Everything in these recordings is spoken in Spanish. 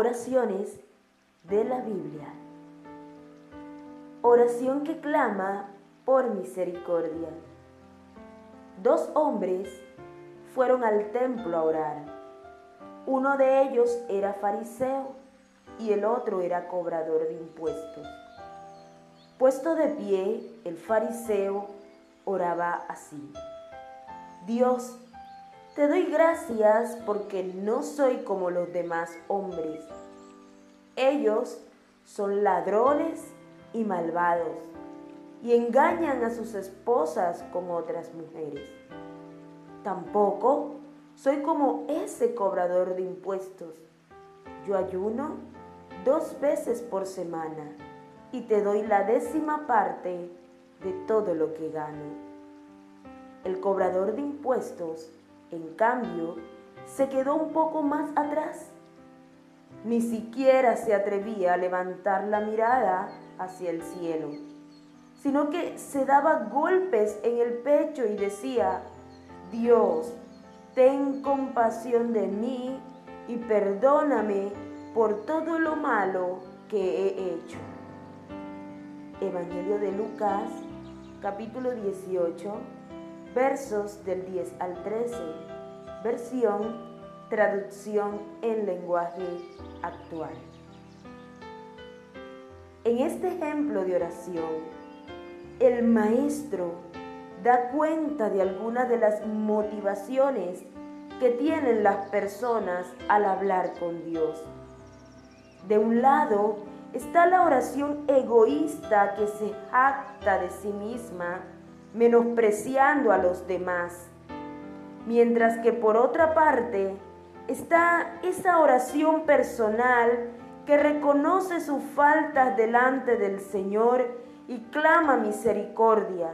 Oraciones de la Biblia. Oración que clama por misericordia. Dos hombres fueron al templo a orar. Uno de ellos era fariseo y el otro era cobrador de impuestos. Puesto de pie, el fariseo oraba así. Dios, te doy gracias porque no soy como los demás hombres. Ellos son ladrones y malvados y engañan a sus esposas con otras mujeres. Tampoco soy como ese cobrador de impuestos. Yo ayuno dos veces por semana y te doy la décima parte de todo lo que gano. El cobrador de impuestos, en cambio, se quedó un poco más atrás. Ni siquiera se atrevía a levantar la mirada hacia el cielo, sino que se daba golpes en el pecho y decía, Dios, ten compasión de mí y perdóname por todo lo malo que he hecho. Evangelio de Lucas, capítulo 18, versos del 10 al 13, versión, traducción en lenguaje actual. En este ejemplo de oración, el maestro da cuenta de algunas de las motivaciones que tienen las personas al hablar con Dios. De un lado está la oración egoísta que se jacta de sí misma menospreciando a los demás. Mientras que por otra parte está esa oración personal que reconoce sus faltas delante del Señor y clama misericordia.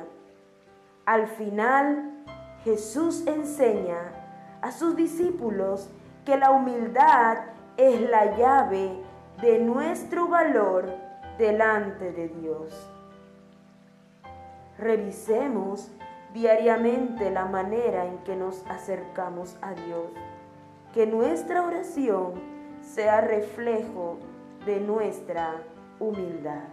Al final, Jesús enseña a sus discípulos que la humildad es la llave de nuestro valor delante de Dios. Revisemos diariamente la manera en que nos acercamos a Dios. Que nuestra oración sea reflejo de nuestra humildad.